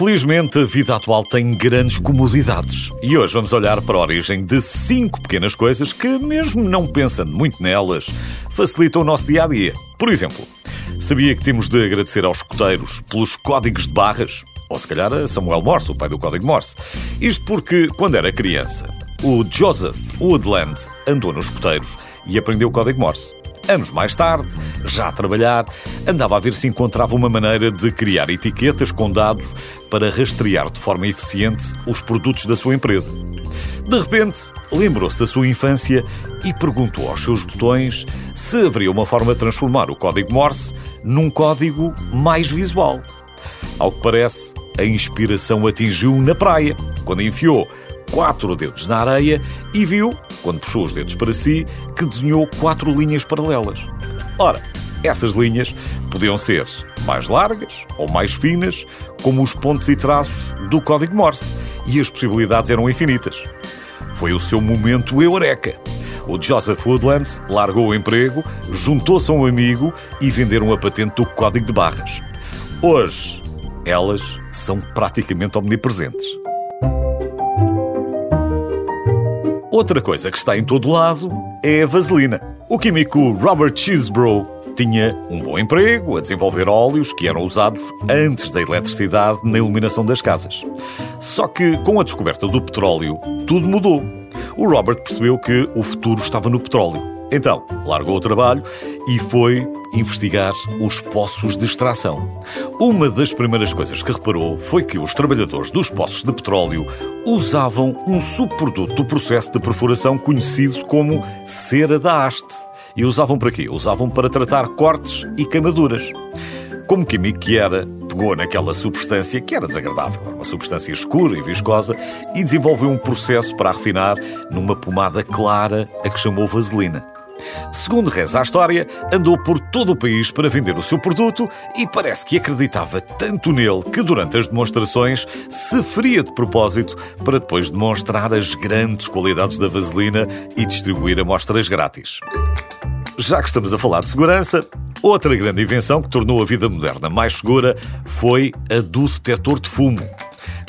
Felizmente, a vida atual tem grandes comodidades. E hoje vamos olhar para a origem de cinco pequenas coisas que, mesmo não pensando muito nelas, facilitam o nosso dia a dia. Por exemplo, sabia que temos de agradecer aos escoteiros pelos códigos de barras? Ou se calhar a Samuel Morse, o pai do código Morse. Isto porque, quando era criança, o Joseph Woodland andou nos escoteiros e aprendeu o código Morse. Anos mais tarde, já a trabalhar, andava a ver se encontrava uma maneira de criar etiquetas com dados para rastrear de forma eficiente os produtos da sua empresa. De repente, lembrou-se da sua infância e perguntou aos seus botões se haveria uma forma de transformar o código Morse num código mais visual. Ao que parece, a inspiração atingiu na praia, quando enfiou quatro dedos na areia e viu, quando puxou os dedos para si, que desenhou quatro linhas paralelas. Ora, essas linhas podiam ser mais largas ou mais finas, como os pontos e traços do código Morse, e as possibilidades eram infinitas. Foi o seu momento eureka. O Joseph Woodland largou o emprego, juntou-se a um amigo e venderam a patente do código de barras. Hoje, elas são praticamente omnipresentes. Outra coisa que está em todo lado é a vaselina. O químico Robert Cheesebrough tinha um bom emprego a desenvolver óleos que eram usados antes da eletricidade na iluminação das casas. Só que com a descoberta do petróleo, tudo mudou. O Robert percebeu que o futuro estava no petróleo. Então, largou o trabalho e foi investigar os poços de extração. Uma das primeiras coisas que reparou foi que os trabalhadores dos poços de petróleo usavam um subproduto do processo de perfuração conhecido como cera da haste. E usavam para quê? Usavam para tratar cortes e queimaduras. Como químico que era, pegou naquela substância que era desagradável, uma substância escura e viscosa, e desenvolveu um processo para a refinar numa pomada clara a que chamou vaselina. Segundo reza a história, andou por todo o país para vender o seu produto e parece que acreditava tanto nele que durante as demonstrações se feria de propósito para depois demonstrar as grandes qualidades da vaselina e distribuir amostras grátis. Já que estamos a falar de segurança, outra grande invenção que tornou a vida moderna mais segura foi a do detector de fumo.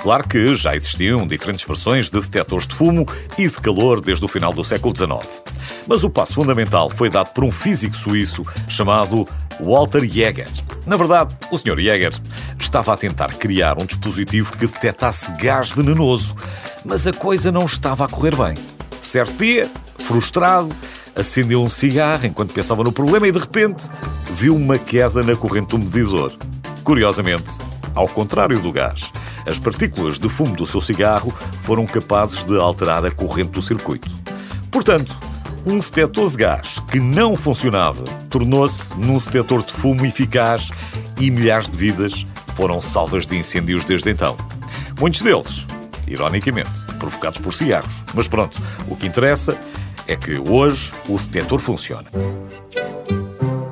Claro que já existiam diferentes versões de detectores de fumo e de calor desde o final do século XIX. Mas o passo fundamental foi dado por um físico suíço chamado Walter Jäger. Na verdade, o Sr. Jäger estava a tentar criar um dispositivo que detectasse gás venenoso, mas a coisa não estava a correr bem. Certo dia, frustrado, acendeu um cigarro enquanto pensava no problema e de repente viu uma queda na corrente do medidor. Curiosamente, ao contrário do gás, as partículas de fumo do seu cigarro foram capazes de alterar a corrente do circuito. Portanto, um detector de gás que não funcionava tornou-se num detector de fumo eficaz e milhares de vidas foram salvas de incêndios desde então. Muitos deles, ironicamente, provocados por cigarros. Mas pronto, o que interessa é que hoje o detector funciona.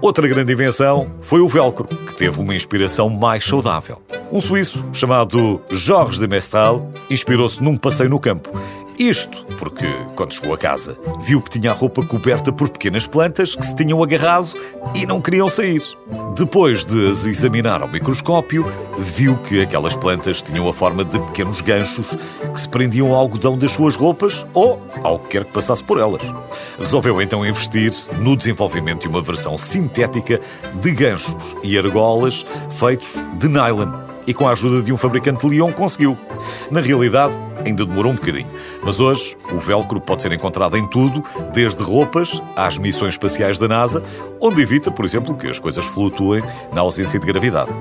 Outra grande invenção foi o velcro, que teve uma inspiração mais saudável. Um suíço chamado Georges de Mestral inspirou-se num passeio no campo. Isto porque, quando chegou a casa, viu que tinha a roupa coberta por pequenas plantas que se tinham agarrado e não queriam sair. Depois de as examinar ao microscópio, viu que aquelas plantas tinham a forma de pequenos ganchos que se prendiam ao algodão das suas roupas ou ao que quer que passasse por elas. Resolveu então investir no desenvolvimento de uma versão sintética de ganchos e argolas feitos de nylon e com a ajuda de um fabricante de Lyon conseguiu. Na realidade, ainda demorou um bocadinho, mas hoje o velcro pode ser encontrado em tudo, desde roupas às missões espaciais da NASA, onde evita, por exemplo, que as coisas flutuem na ausência de gravidade.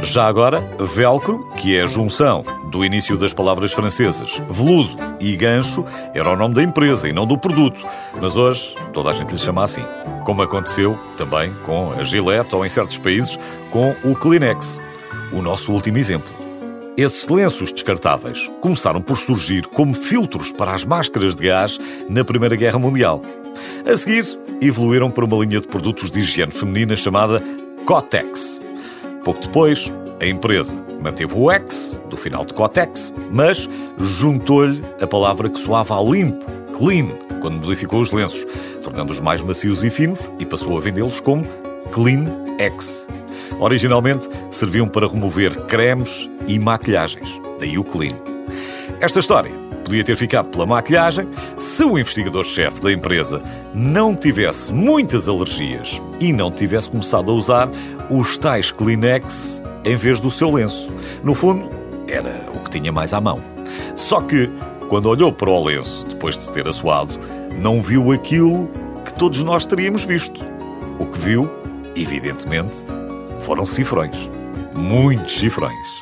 Já agora, velcro, que é a junção do início das palavras francesas veludo e gancho, era o nome da empresa e não do produto, mas hoje toda a gente lhe chama assim. Como aconteceu também com a Gillette ou em certos países com o Kleenex o nosso último exemplo. Esses lenços descartáveis começaram por surgir como filtros para as máscaras de gás na Primeira Guerra Mundial. A seguir, evoluíram para uma linha de produtos de higiene feminina chamada Cotex. Pouco depois, a empresa manteve o X, do final de Cotex, mas juntou-lhe a palavra que soava a limpo, clean, quando modificou os lenços, tornando-os mais macios e finos e passou a vendê-los como Clean X. Originalmente serviam para remover cremes e maquilhagens, daí o Clean. Esta história podia ter ficado pela maquilhagem se o investigador-chefe da empresa não tivesse muitas alergias e não tivesse começado a usar os tais Kleenex em vez do seu lenço. No fundo, era o que tinha mais à mão. Só que, quando olhou para o lenço depois de se ter assoado, não viu aquilo que todos nós teríamos visto. O que viu, evidentemente, foram cifrões. Muitos cifrões.